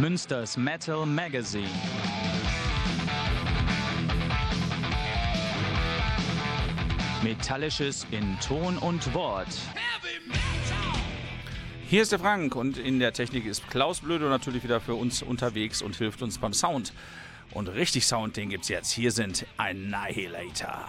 Münsters Metal Magazine. Metallisches in Ton und Wort. Hier ist der Frank und in der Technik ist Klaus Blöde natürlich wieder für uns unterwegs und hilft uns beim Sound. Und richtig Sound, den gibt's jetzt. Hier sind Annihilator.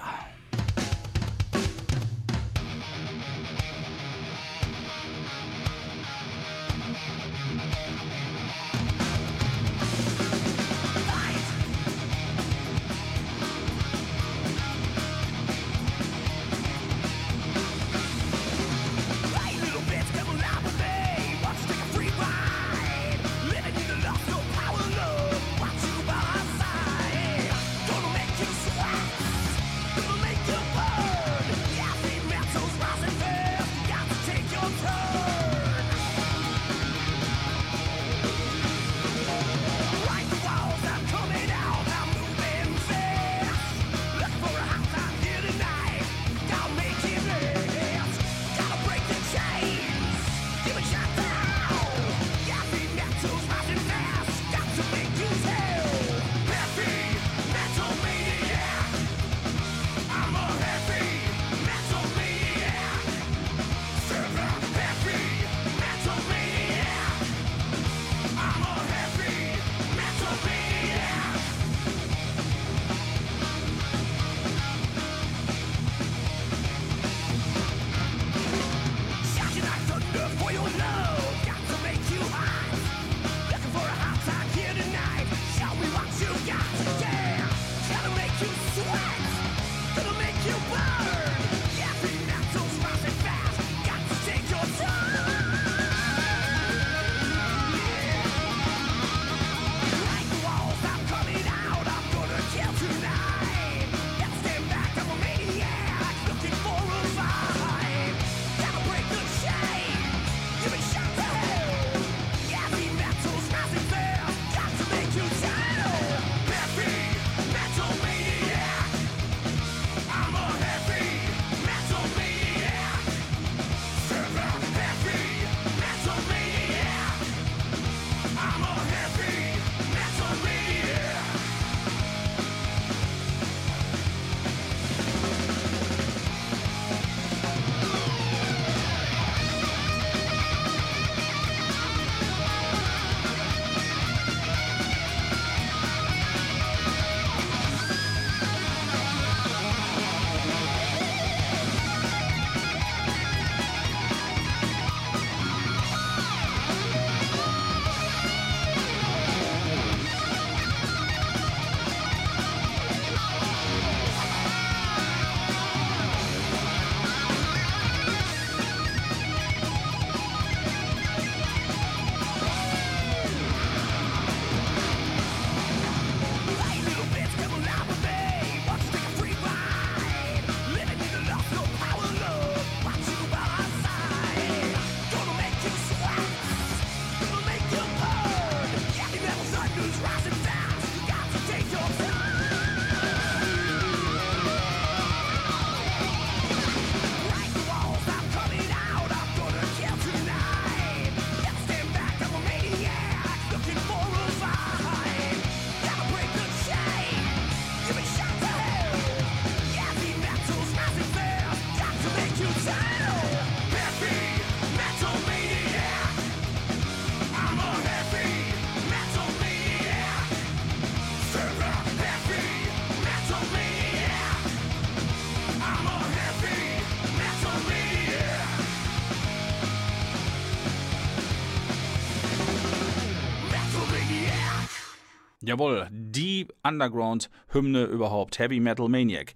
Jawohl, die Underground-Hymne überhaupt, Heavy Metal Maniac.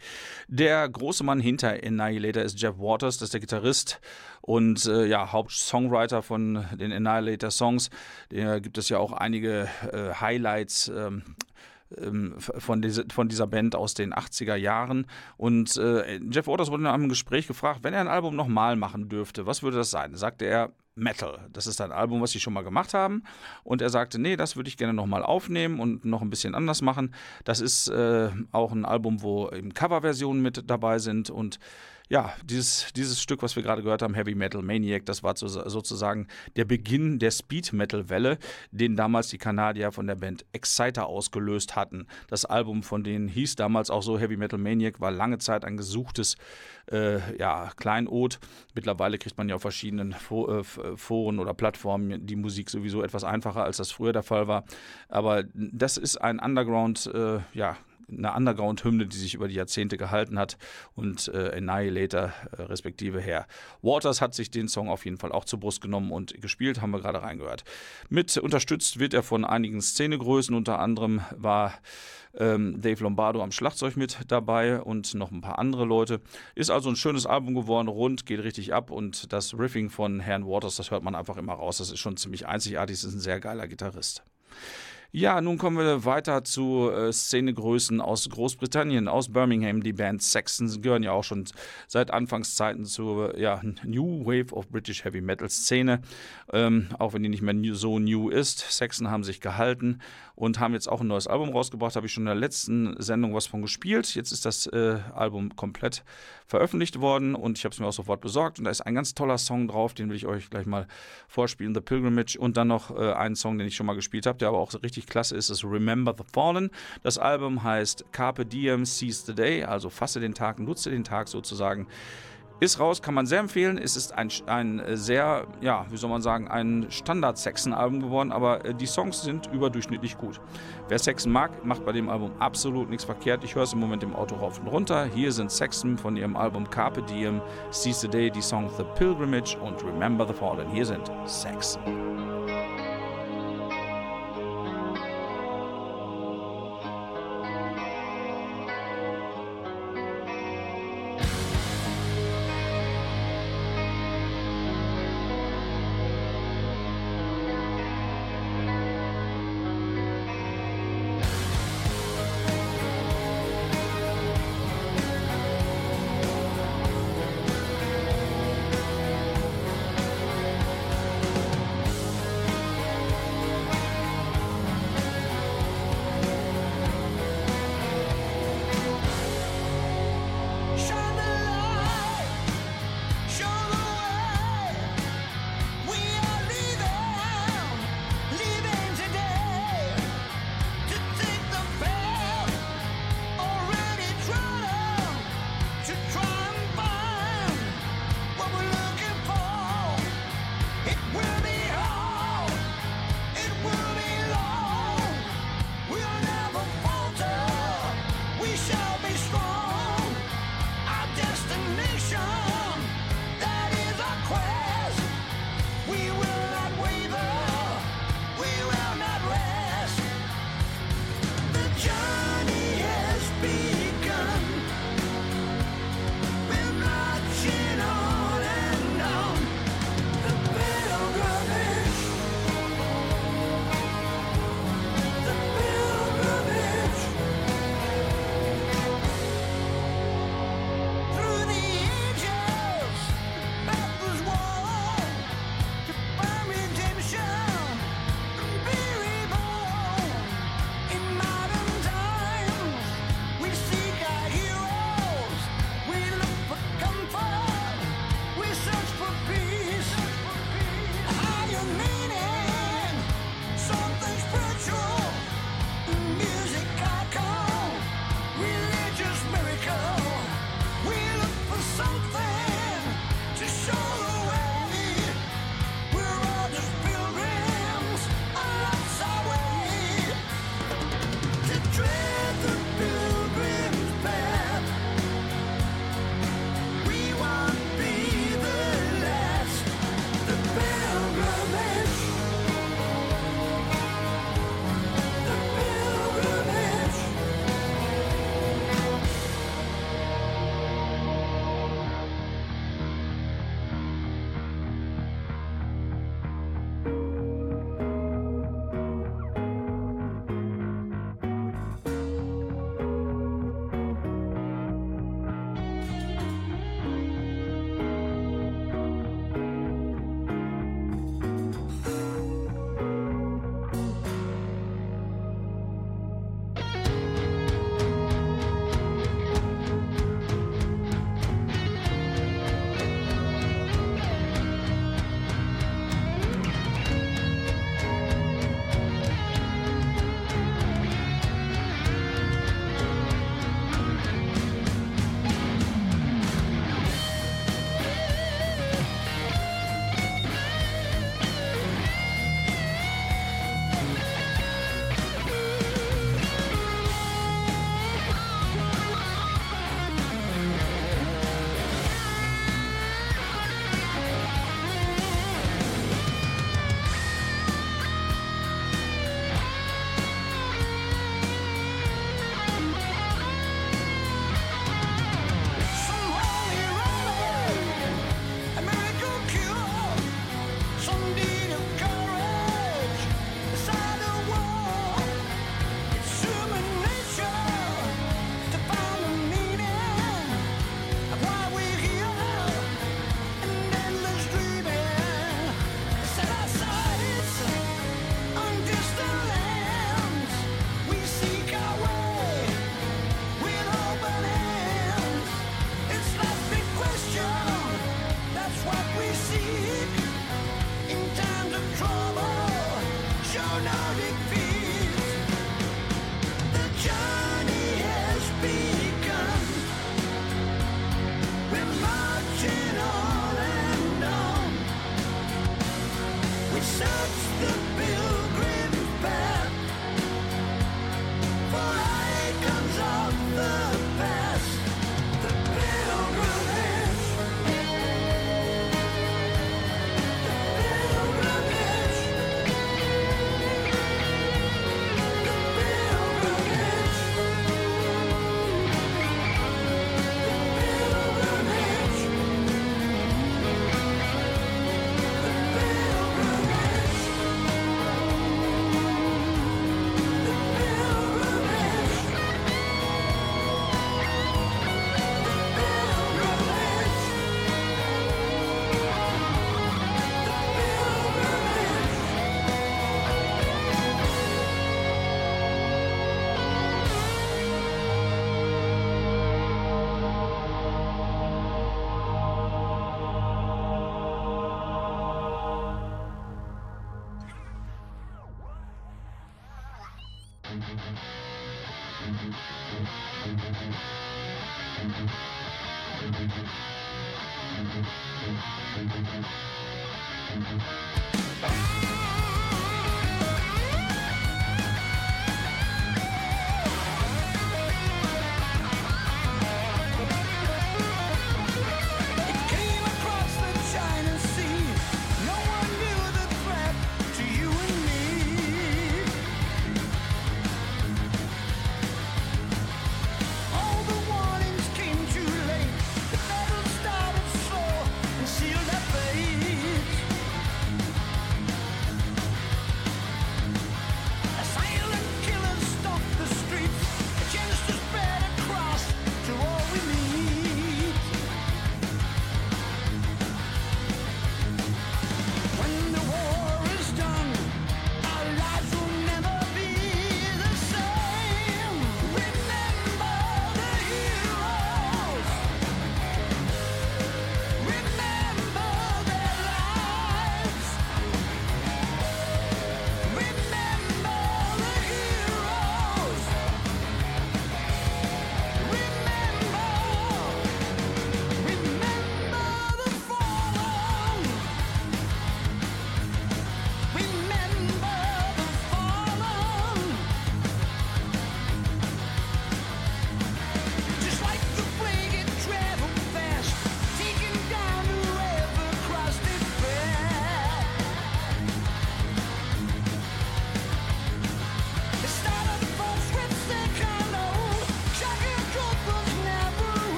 Der große Mann hinter Annihilator ist Jeff Waters, das ist der Gitarrist und äh, ja, Hauptsongwriter von den Annihilator-Songs. Da gibt es ja auch einige äh, Highlights. Ähm, ähm von, diese, von, dieser Band aus den 80er Jahren. Und äh, Jeff Waters wurde in einem Gespräch gefragt, wenn er ein Album nochmal machen dürfte, was würde das sein? Sagte er, Metal. Das ist ein Album, was sie schon mal gemacht haben. Und er sagte, nee, das würde ich gerne nochmal aufnehmen und noch ein bisschen anders machen. Das ist äh, auch ein Album, wo eben Coverversionen mit dabei sind und ja, dieses, dieses Stück, was wir gerade gehört haben, Heavy Metal Maniac, das war sozusagen der Beginn der Speed Metal Welle, den damals die Kanadier von der Band Exciter ausgelöst hatten. Das Album von denen hieß damals auch so Heavy Metal Maniac, war lange Zeit ein gesuchtes äh, ja, Kleinod. Mittlerweile kriegt man ja auf verschiedenen äh, Foren oder Plattformen die Musik sowieso etwas einfacher, als das früher der Fall war. Aber das ist ein Underground, äh, ja, eine Underground-Hymne, die sich über die Jahrzehnte gehalten hat und äh, Annihilator äh, respektive Herr Waters hat sich den Song auf jeden Fall auch zur Brust genommen und gespielt, haben wir gerade reingehört. Mit unterstützt wird er von einigen Szenegrößen, unter anderem war ähm, Dave Lombardo am Schlagzeug mit dabei und noch ein paar andere Leute. Ist also ein schönes Album geworden, rund, geht richtig ab und das Riffing von Herrn Waters, das hört man einfach immer raus. Das ist schon ziemlich einzigartig, das ist ein sehr geiler Gitarrist. Ja, nun kommen wir weiter zu äh, Szenegrößen aus Großbritannien, aus Birmingham. Die Band Saxons gehören ja auch schon seit Anfangszeiten zur ja, New Wave of British Heavy Metal Szene, ähm, auch wenn die nicht mehr so new ist. Saxon haben sich gehalten und haben jetzt auch ein neues Album rausgebracht. Habe ich schon in der letzten Sendung was von gespielt. Jetzt ist das äh, Album komplett veröffentlicht worden und ich habe es mir auch sofort besorgt. Und da ist ein ganz toller Song drauf, den will ich euch gleich mal vorspielen: The Pilgrimage. Und dann noch äh, einen Song, den ich schon mal gespielt habe, der aber auch richtig klasse ist: ist Remember the Fallen. Das Album heißt Carpe Diem, Seize the Day, also fasse den Tag, nutze den Tag sozusagen. Ist raus, kann man sehr empfehlen. Es ist ein, ein sehr, ja, wie soll man sagen, ein Standard-Saxon-Album geworden, aber äh, die Songs sind überdurchschnittlich gut. Wer Saxon mag, macht bei dem Album absolut nichts verkehrt. Ich höre es im Moment im Auto rauf und runter. Hier sind Saxon von ihrem Album Carpe Diem, Seize the Day, die Songs The Pilgrimage und Remember the Fallen. Hier sind Saxon.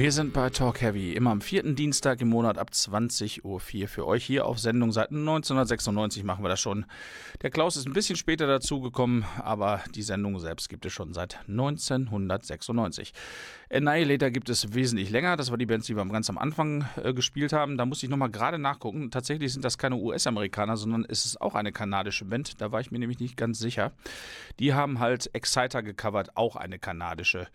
Wir sind bei Talk Heavy, immer am vierten Dienstag im Monat ab 20.04 Uhr für euch hier auf Sendung. Seit 1996 machen wir das schon. Der Klaus ist ein bisschen später dazugekommen, aber die Sendung selbst gibt es schon seit 1996. Annihilator gibt es wesentlich länger. Das war die Band, die wir ganz am Anfang äh, gespielt haben. Da musste ich nochmal gerade nachgucken. Tatsächlich sind das keine US-Amerikaner, sondern es ist auch eine kanadische Band. Da war ich mir nämlich nicht ganz sicher. Die haben halt Exciter gecovert, auch eine kanadische Band.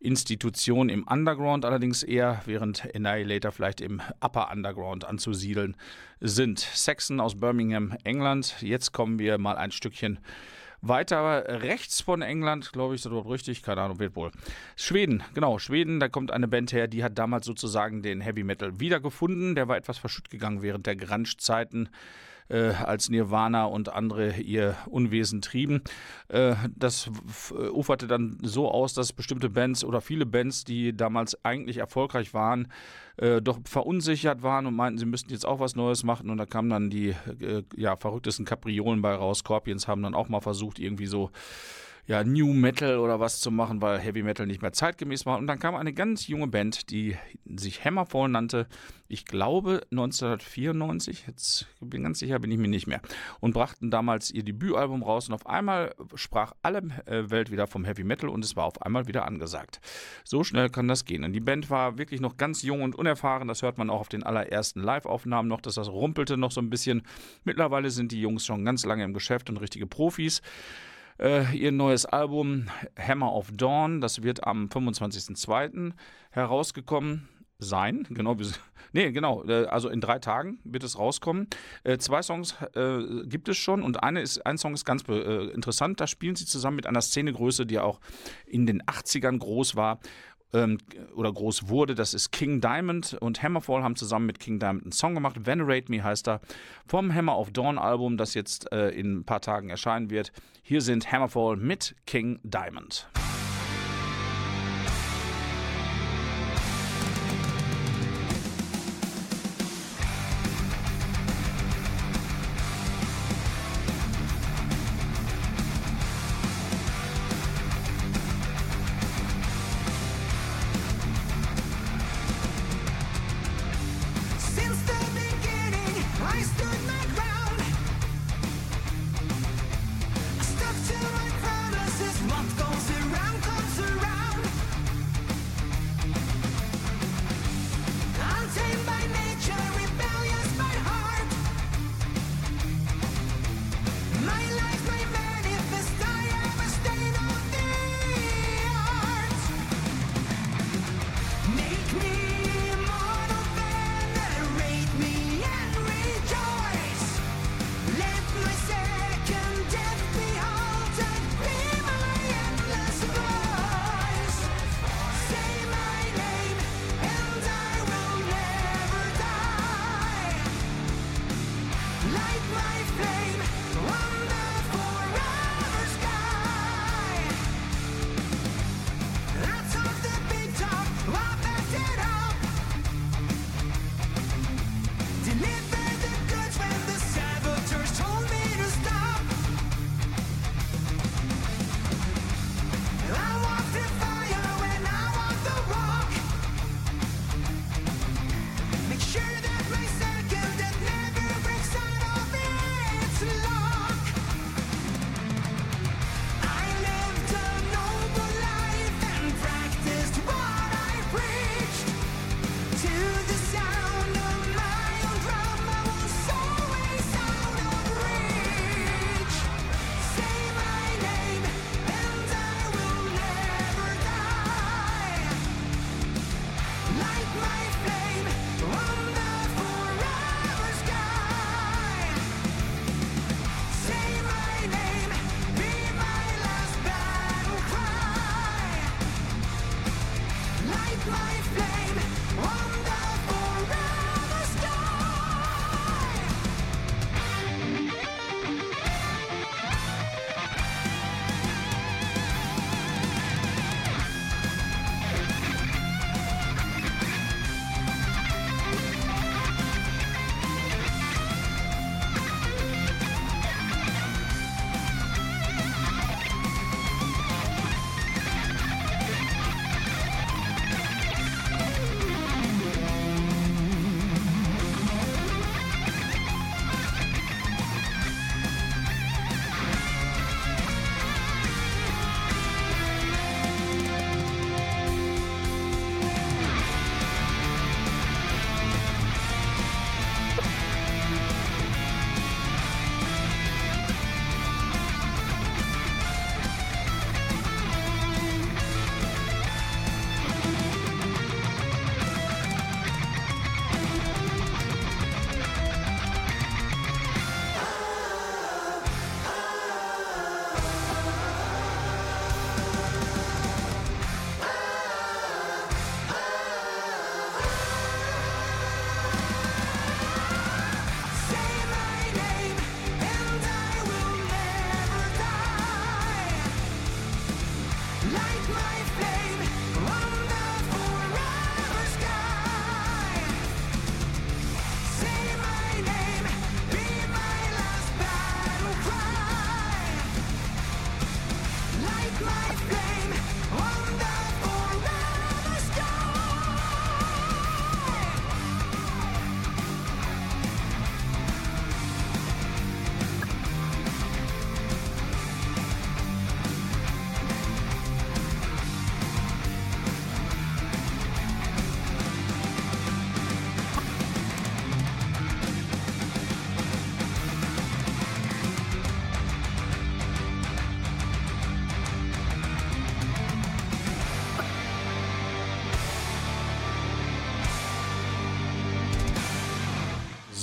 Institution im Underground, allerdings eher während Annihilator vielleicht im Upper Underground anzusiedeln sind. Saxon aus Birmingham, England. Jetzt kommen wir mal ein Stückchen weiter rechts von England, glaube ich, ist das überhaupt richtig? Keine Ahnung, wird wohl. Schweden, genau, Schweden, da kommt eine Band her, die hat damals sozusagen den Heavy Metal wiedergefunden. Der war etwas verschütt gegangen während der Grunge-Zeiten äh, als Nirvana und andere ihr Unwesen trieben. Äh, das uferte dann so aus, dass bestimmte Bands oder viele Bands, die damals eigentlich erfolgreich waren, äh, doch verunsichert waren und meinten, sie müssten jetzt auch was Neues machen. Und da kamen dann die äh, ja, verrücktesten Kapriolen bei raus. Scorpions haben dann auch mal versucht, irgendwie so ja, New Metal oder was zu machen, weil Heavy Metal nicht mehr zeitgemäß war. Und dann kam eine ganz junge Band, die sich Hammerfall nannte. Ich glaube 1994, jetzt bin ganz sicher, bin ich mir nicht mehr. Und brachten damals ihr Debütalbum raus und auf einmal sprach alle äh, Welt wieder vom Heavy Metal und es war auf einmal wieder angesagt. So schnell kann das gehen. Und die Band war wirklich noch ganz jung und unerfahren. Das hört man auch auf den allerersten Live-Aufnahmen noch, dass das rumpelte noch so ein bisschen. Mittlerweile sind die Jungs schon ganz lange im Geschäft und richtige Profis. Äh, ihr neues Album Hammer of Dawn, das wird am 25.02. herausgekommen sein. Genau, nee, genau. Äh, also in drei Tagen wird es rauskommen. Äh, zwei Songs äh, gibt es schon und eine ist, ein Song ist ganz äh, interessant. Da spielen sie zusammen mit einer Szenegröße, die auch in den 80ern groß war ähm, oder groß wurde. Das ist King Diamond und Hammerfall haben zusammen mit King Diamond einen Song gemacht. Venerate Me heißt er. Vom Hammer of Dawn Album, das jetzt äh, in ein paar Tagen erscheinen wird. Hier sind Hammerfall mit King Diamond.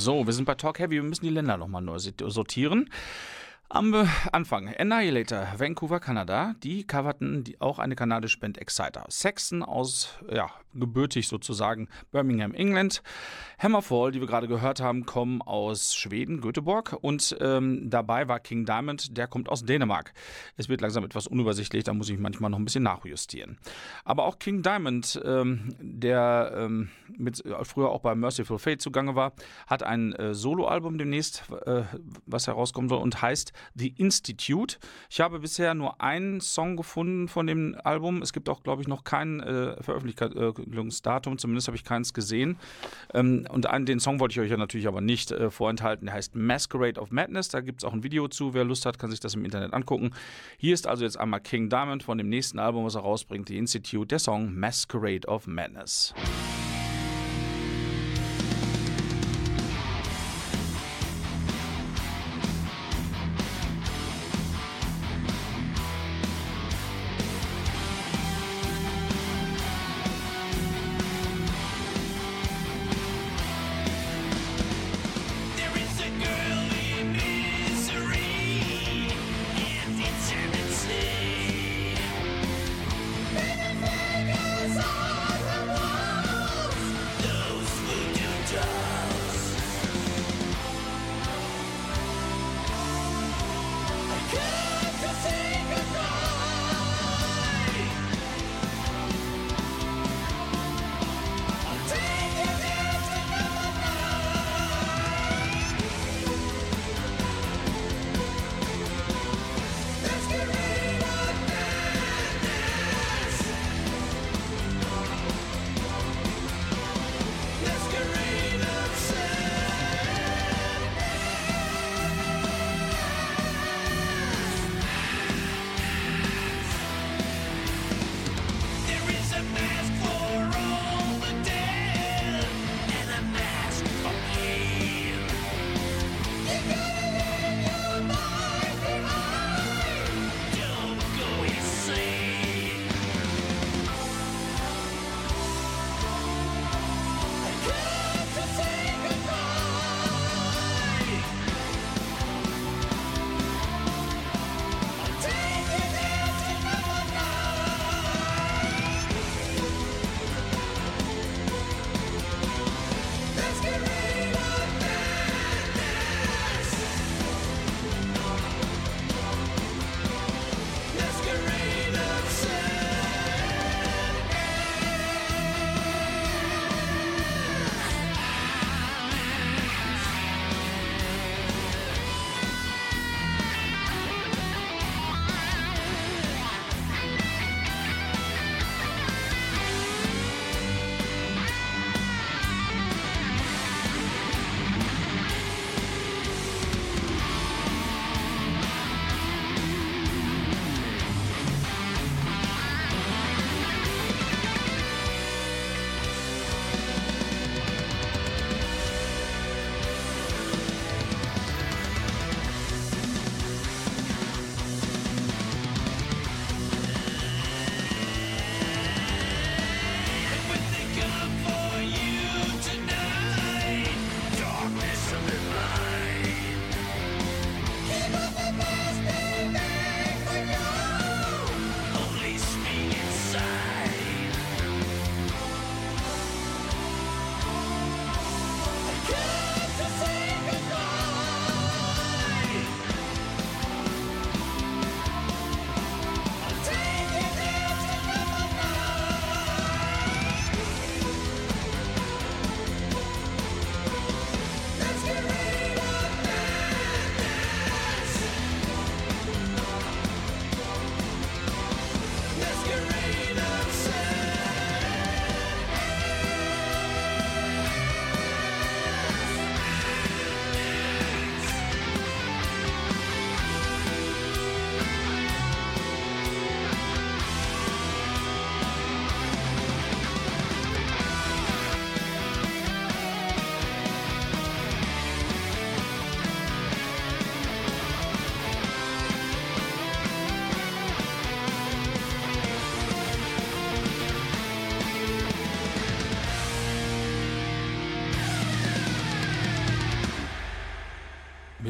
So, wir sind bei Talk Heavy. Wir müssen die Länder nochmal neu sortieren. Am Anfang, Annihilator, Vancouver, Kanada, die coverten die, auch eine kanadische Band Exciter. Saxon aus, ja, gebürtig sozusagen Birmingham, England. Hammerfall, die wir gerade gehört haben, kommen aus Schweden, Göteborg. Und ähm, dabei war King Diamond, der kommt aus Dänemark. Es wird langsam etwas unübersichtlich, da muss ich manchmal noch ein bisschen nachjustieren. Aber auch King Diamond, ähm, der ähm, mit, früher auch bei Merciful Fate zugange war, hat ein äh, Soloalbum demnächst, äh, was herauskommen soll und heißt The Institute. Ich habe bisher nur einen Song gefunden von dem Album. Es gibt auch, glaube ich, noch kein äh, Veröffentlichungsdatum, zumindest habe ich keins gesehen. Ähm, und einen, den Song wollte ich euch ja natürlich aber nicht äh, vorenthalten. Der heißt Masquerade of Madness. Da gibt es auch ein Video zu. Wer Lust hat, kann sich das im Internet angucken. Hier ist also jetzt einmal King Diamond von dem nächsten Album, was er rausbringt, The Institute, der Song Masquerade of Madness.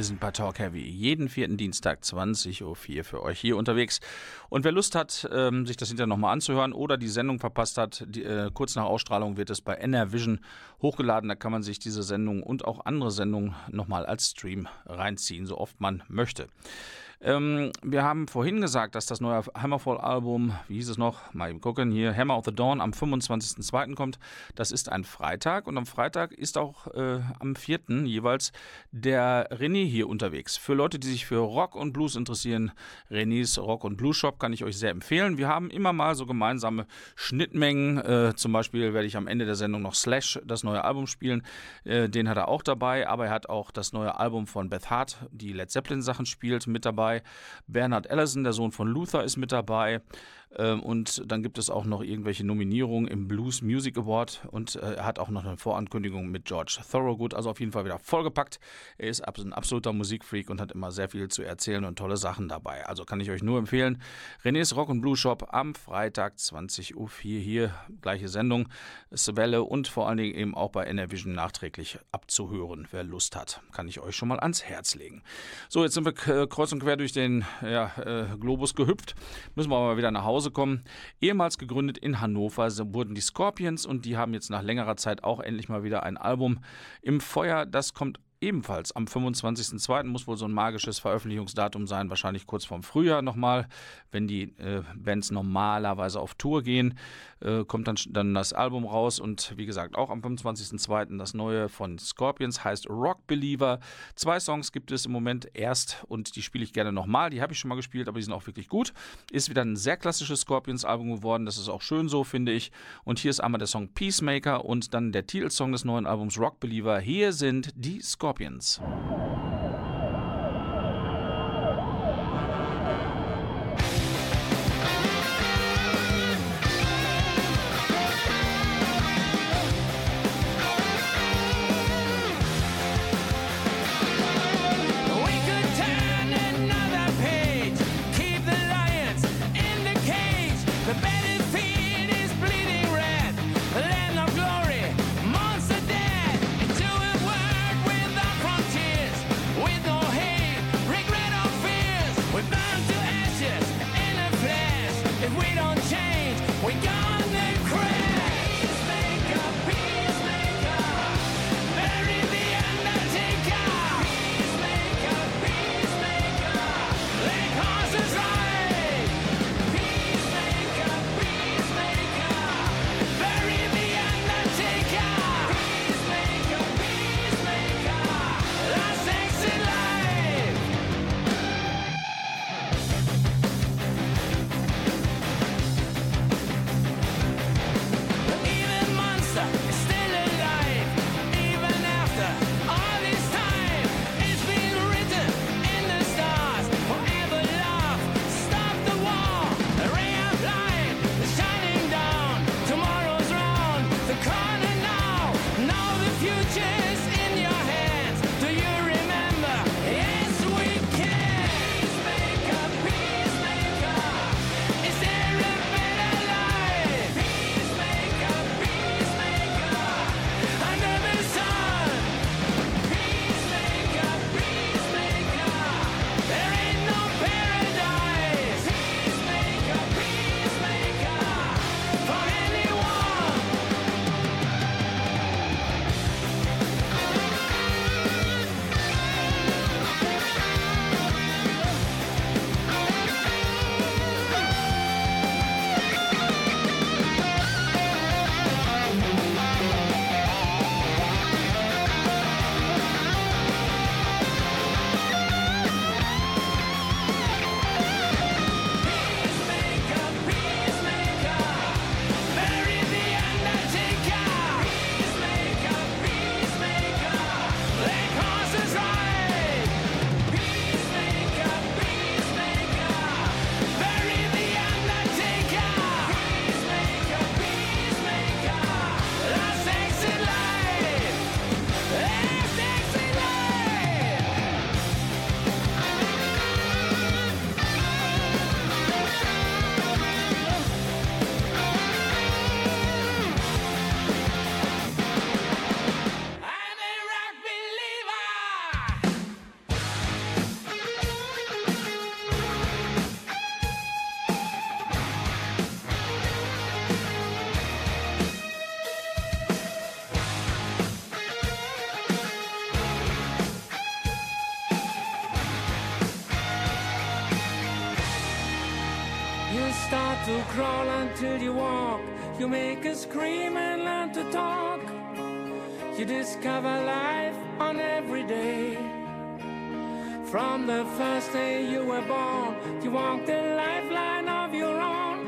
Sind bei Talk Heavy. Jeden vierten Dienstag 20.04 Uhr für euch hier unterwegs. Und wer Lust hat, ähm, sich das hinterher nochmal anzuhören oder die Sendung verpasst hat, die, äh, kurz nach Ausstrahlung wird es bei NR Vision hochgeladen. Da kann man sich diese Sendung und auch andere Sendungen nochmal als Stream reinziehen, so oft man möchte. Ähm, wir haben vorhin gesagt, dass das neue Hammerfall-Album, wie hieß es noch, mal eben gucken, hier Hammer of the Dawn am 25.02. kommt. Das ist ein Freitag und am Freitag ist auch äh, am 4. jeweils der René hier unterwegs. Für Leute, die sich für Rock und Blues interessieren, Renés Rock und Blues Shop kann ich euch sehr empfehlen. Wir haben immer mal so gemeinsame Schnittmengen. Äh, zum Beispiel werde ich am Ende der Sendung noch Slash, das neue Album spielen. Äh, den hat er auch dabei, aber er hat auch das neue Album von Beth Hart, die Led Zeppelin Sachen spielt, mit dabei dabei. Bernard Allison, der Sohn von Luther, ist mit dabei. Ähm, und dann gibt es auch noch irgendwelche Nominierungen im Blues Music Award und äh, er hat auch noch eine Vorankündigung mit George Thorogood, also auf jeden Fall wieder vollgepackt. Er ist ein absoluter Musikfreak und hat immer sehr viel zu erzählen und tolle Sachen dabei. Also kann ich euch nur empfehlen. René's Rock and Blue Shop am Freitag 20.04 Uhr hier, gleiche Sendung, Welle und vor allen Dingen eben auch bei NRVision nachträglich abzuhören, wer Lust hat. Kann ich euch schon mal ans Herz legen. So, jetzt sind wir kreuz und quer durch den ja, äh, Globus gehüpft. Müssen wir aber wieder nach Hause Hause kommen. Ehemals gegründet in Hannover wurden die Scorpions und die haben jetzt nach längerer Zeit auch endlich mal wieder ein Album im Feuer. Das kommt ebenfalls am 25.02. muss wohl so ein magisches Veröffentlichungsdatum sein, wahrscheinlich kurz vorm Frühjahr nochmal, wenn die äh, Bands normalerweise auf Tour gehen, äh, kommt dann, dann das Album raus und wie gesagt auch am 25.02. das neue von Scorpions heißt Rock Believer. Zwei Songs gibt es im Moment erst und die spiele ich gerne nochmal, die habe ich schon mal gespielt, aber die sind auch wirklich gut. Ist wieder ein sehr klassisches Scorpions-Album geworden, das ist auch schön so, finde ich. Und hier ist einmal der Song Peacemaker und dann der Titelsong des neuen Albums Rock Believer. Hier sind die Scorpions. Scorpions. Scream and learn to talk. You discover life on every day. From the first day you were born, you walk the lifeline of your own.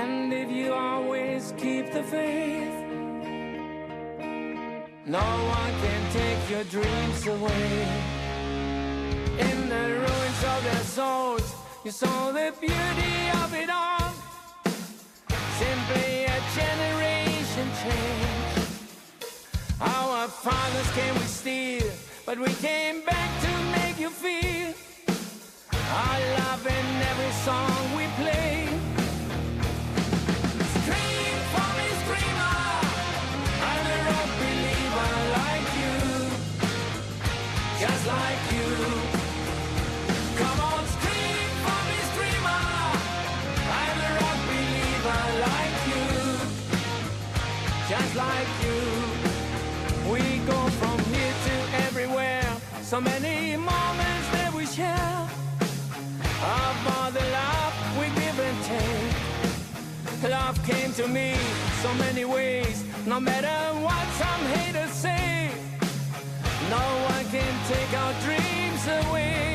And if you always keep the faith, no one can take your dreams away. In the ruins of their souls, you saw the beauty of it all. Simply a generation change. Our fathers came with steel, but we came back to make you feel our love in every song we play. Scream for me, screamer. Ah. I'm a rock believer like you, just like you. Like you. We go from here to everywhere. So many moments that we share. All the love we give and take. Love came to me so many ways. No matter what some haters say, no one can take our dreams away.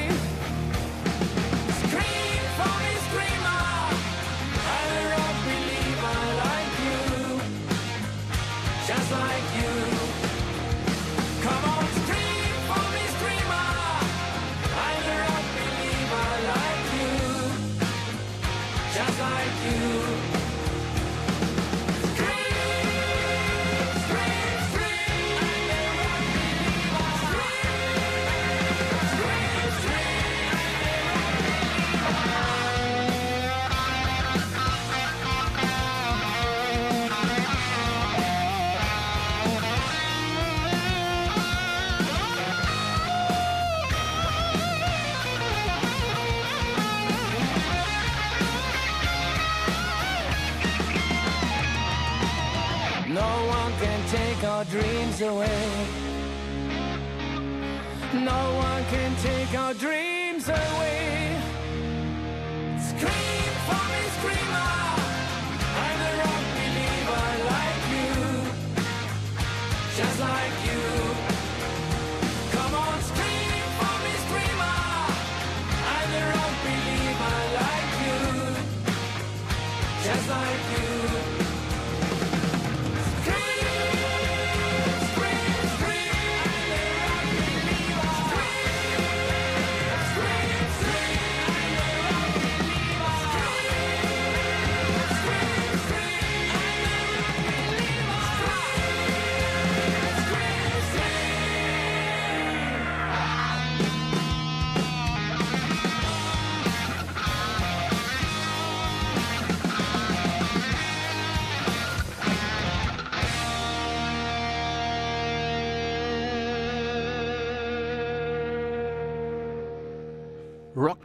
Away.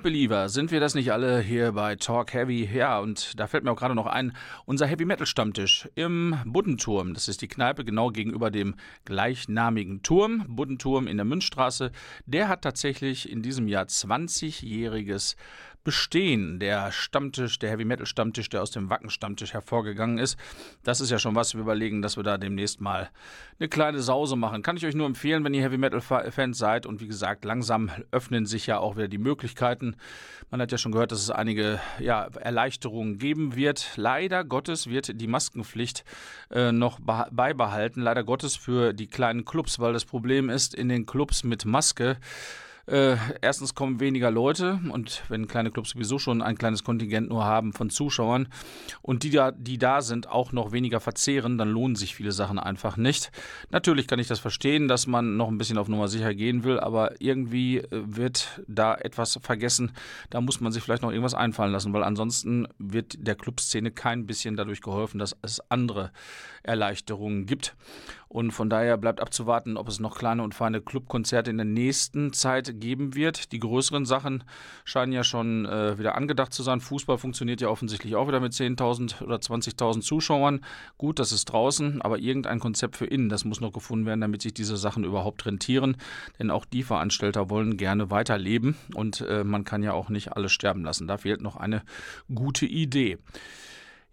Believer, sind wir das nicht alle hier bei Talk Heavy? Ja, und da fällt mir auch gerade noch ein, unser Heavy Metal Stammtisch im Buddenturm. Das ist die Kneipe genau gegenüber dem gleichnamigen Turm, Buddenturm in der Münzstraße. Der hat tatsächlich in diesem Jahr 20-jähriges Bestehen. Der Stammtisch, der Heavy Metal Stammtisch, der aus dem Wacken Stammtisch hervorgegangen ist. Das ist ja schon was. Wir überlegen, dass wir da demnächst mal eine kleine Sause machen. Kann ich euch nur empfehlen, wenn ihr Heavy Metal Fans seid. Und wie gesagt, langsam öffnen sich ja auch wieder die Möglichkeiten. Man hat ja schon gehört, dass es einige ja, Erleichterungen geben wird. Leider Gottes wird die Maskenpflicht äh, noch beibehalten. Leider Gottes für die kleinen Clubs, weil das Problem ist, in den Clubs mit Maske äh, erstens kommen weniger Leute und wenn kleine Clubs sowieso schon ein kleines Kontingent nur haben von Zuschauern und die da, die da sind, auch noch weniger verzehren, dann lohnen sich viele Sachen einfach nicht. Natürlich kann ich das verstehen, dass man noch ein bisschen auf Nummer sicher gehen will, aber irgendwie äh, wird da etwas vergessen. Da muss man sich vielleicht noch irgendwas einfallen lassen, weil ansonsten wird der Clubszene kein bisschen dadurch geholfen, dass es andere Erleichterungen gibt. Und von daher bleibt abzuwarten, ob es noch kleine und feine Clubkonzerte in der nächsten Zeit geben wird. Die größeren Sachen scheinen ja schon äh, wieder angedacht zu sein. Fußball funktioniert ja offensichtlich auch wieder mit 10.000 oder 20.000 Zuschauern. Gut, das ist draußen, aber irgendein Konzept für innen, das muss noch gefunden werden, damit sich diese Sachen überhaupt rentieren. Denn auch die Veranstalter wollen gerne weiterleben und äh, man kann ja auch nicht alles sterben lassen. Da fehlt noch eine gute Idee.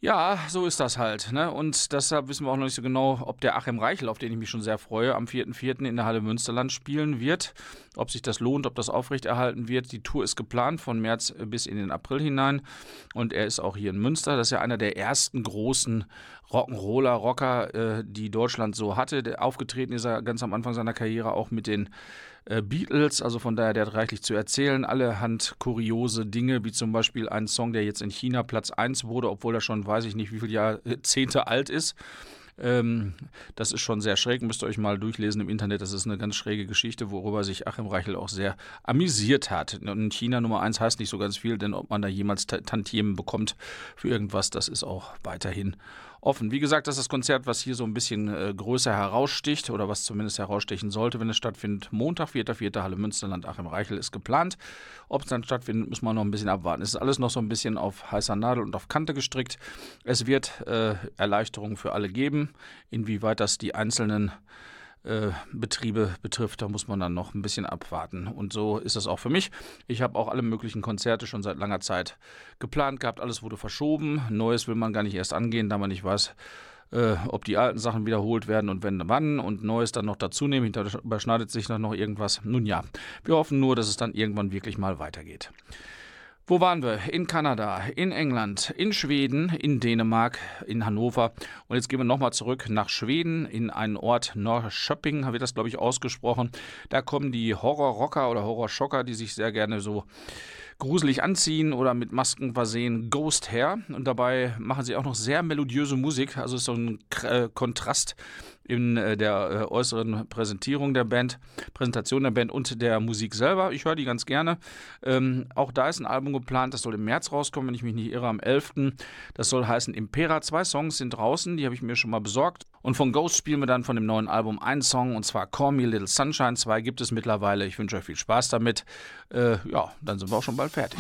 Ja, so ist das halt. Ne? Und deshalb wissen wir auch noch nicht so genau, ob der Achim Reichel, auf den ich mich schon sehr freue, am 4.4. in der Halle Münsterland spielen wird. Ob sich das lohnt, ob das aufrechterhalten wird. Die Tour ist geplant von März bis in den April hinein. Und er ist auch hier in Münster. Das ist ja einer der ersten großen Rock'n'Roller, Rocker, äh, die Deutschland so hatte. Der aufgetreten ist er ganz am Anfang seiner Karriere auch mit den äh, Beatles, also von daher, der hat reichlich zu erzählen. Allerhand kuriose Dinge, wie zum Beispiel ein Song, der jetzt in China Platz 1 wurde, obwohl er schon, weiß ich nicht, wie viele Jahrzehnte alt ist. Ähm, das ist schon sehr schräg, müsst ihr euch mal durchlesen im Internet. Das ist eine ganz schräge Geschichte, worüber sich Achim Reichel auch sehr amüsiert hat. Und China Nummer 1 heißt nicht so ganz viel, denn ob man da jemals Tantiemen bekommt für irgendwas, das ist auch weiterhin offen. Wie gesagt, das ist das Konzert, was hier so ein bisschen äh, größer heraussticht oder was zumindest herausstechen sollte, wenn es stattfindet. Montag, 4.4. Halle Münsterland, Achim Reichel ist geplant. Ob es dann stattfindet, müssen wir noch ein bisschen abwarten. Es ist alles noch so ein bisschen auf heißer Nadel und auf Kante gestrickt. Es wird äh, Erleichterungen für alle geben. Inwieweit das die einzelnen äh, Betriebe betrifft, da muss man dann noch ein bisschen abwarten. Und so ist es auch für mich. Ich habe auch alle möglichen Konzerte schon seit langer Zeit geplant gehabt. Alles wurde verschoben. Neues will man gar nicht erst angehen, da man nicht weiß, äh, ob die alten Sachen wiederholt werden und wenn wann und Neues dann noch dazu nehmen. Da überschneidet sich dann noch irgendwas. Nun ja, wir hoffen nur, dass es dann irgendwann wirklich mal weitergeht. Wo waren wir? In Kanada, in England, in Schweden, in Dänemark, in Hannover. Und jetzt gehen wir nochmal zurück nach Schweden, in einen Ort Norrköping, wird das, glaube ich, ausgesprochen. Da kommen die Horrorrocker oder Horrorschocker, die sich sehr gerne so gruselig anziehen oder mit Masken versehen, Ghost her. Und dabei machen sie auch noch sehr melodiöse Musik. Also ist so ein äh, Kontrast in äh, der äh, äußeren Präsentierung der Band, Präsentation der Band und der Musik selber. Ich höre die ganz gerne. Ähm, auch da ist ein Album geplant, das soll im März rauskommen, wenn ich mich nicht irre, am 11. Das soll heißen Impera. Zwei Songs sind draußen, die habe ich mir schon mal besorgt. Und von Ghost spielen wir dann von dem neuen Album einen Song und zwar Call Me Little Sunshine. Zwei gibt es mittlerweile. Ich wünsche euch viel Spaß damit. Äh, ja, dann sind wir auch schon bald fertig.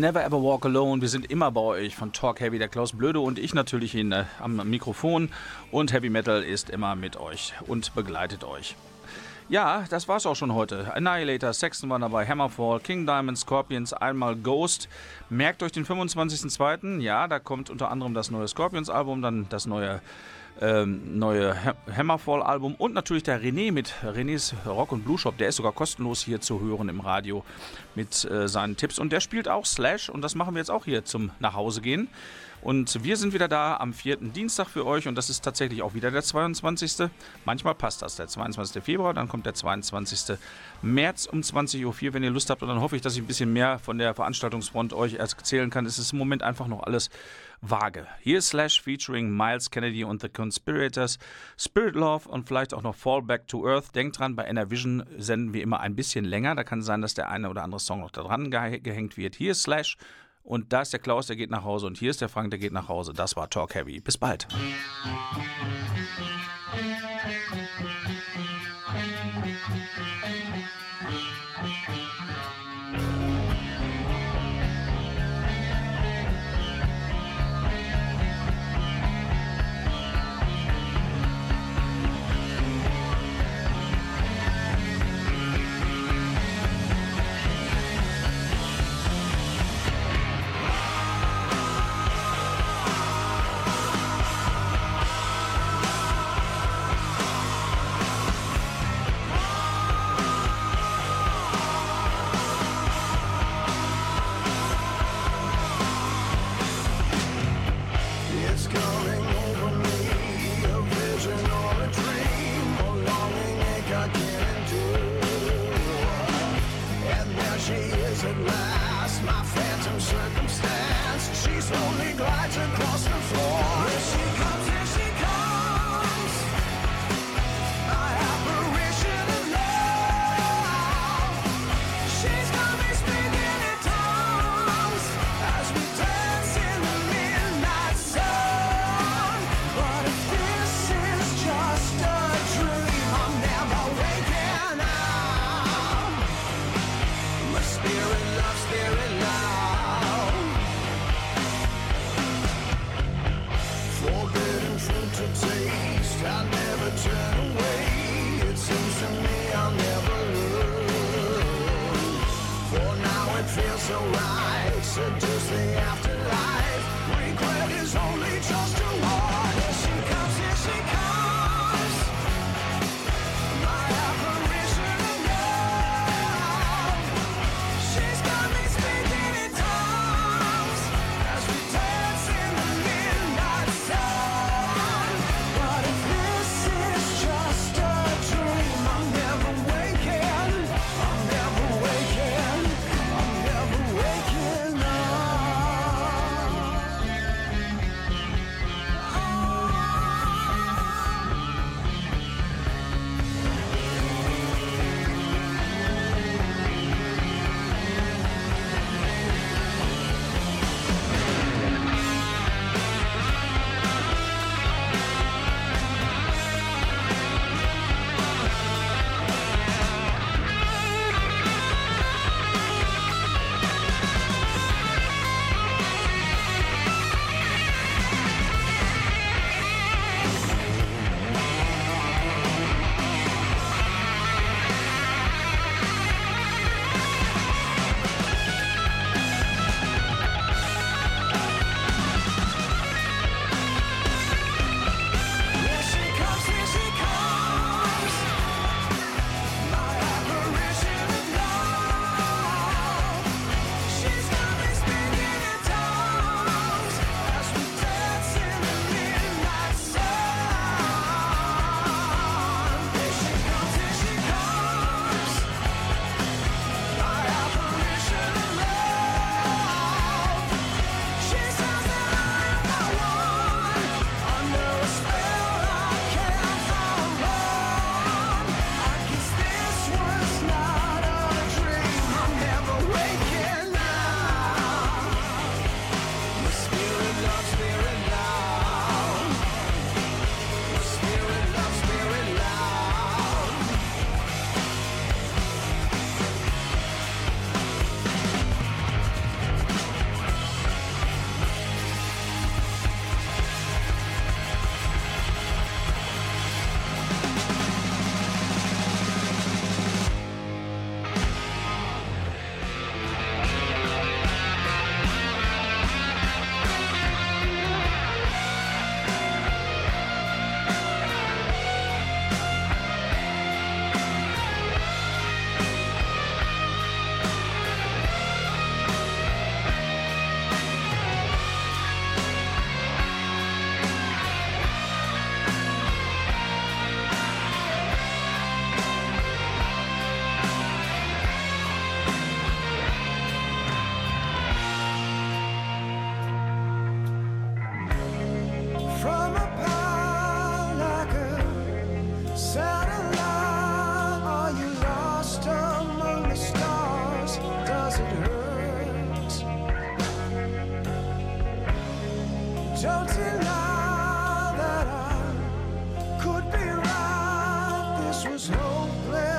Never Ever Walk Alone. Wir sind immer bei euch von Talk Heavy, der Klaus Blöde und ich natürlich in, äh, am Mikrofon. Und Heavy Metal ist immer mit euch und begleitet euch. Ja, das war's auch schon heute. Annihilator, Sexton war dabei, Hammerfall, King Diamond, Scorpions, einmal Ghost. Merkt euch den 25.02. Ja, da kommt unter anderem das neue Scorpions-Album, dann das neue ähm, neue ha Hammerfall-Album und natürlich der René mit Renés Rock und Blue Shop. Der ist sogar kostenlos hier zu hören im Radio mit äh, seinen Tipps. Und der spielt auch Slash und das machen wir jetzt auch hier zum Nachhausegehen. Und wir sind wieder da am vierten Dienstag für euch und das ist tatsächlich auch wieder der 22. Manchmal passt das, der 22. Februar, dann kommt der 22. März um 20.04 Uhr, wenn ihr Lust habt. Und dann hoffe ich, dass ich ein bisschen mehr von der Veranstaltungsfront euch erzählen kann. Es ist im Moment einfach noch alles vage. Hier ist Slash featuring Miles Kennedy und The Conspirators, Spirit Love und vielleicht auch noch Fall Back to Earth. Denkt dran, bei Enervision senden wir immer ein bisschen länger. Da kann sein, dass der eine oder andere Song noch da dran gehängt wird. Hier ist Slash und da ist der Klaus, der geht nach Hause. Und hier ist der Frank, der geht nach Hause. Das war Talk Heavy. Bis bald.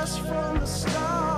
From the start.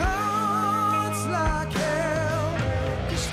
Hurts like hell. 'cause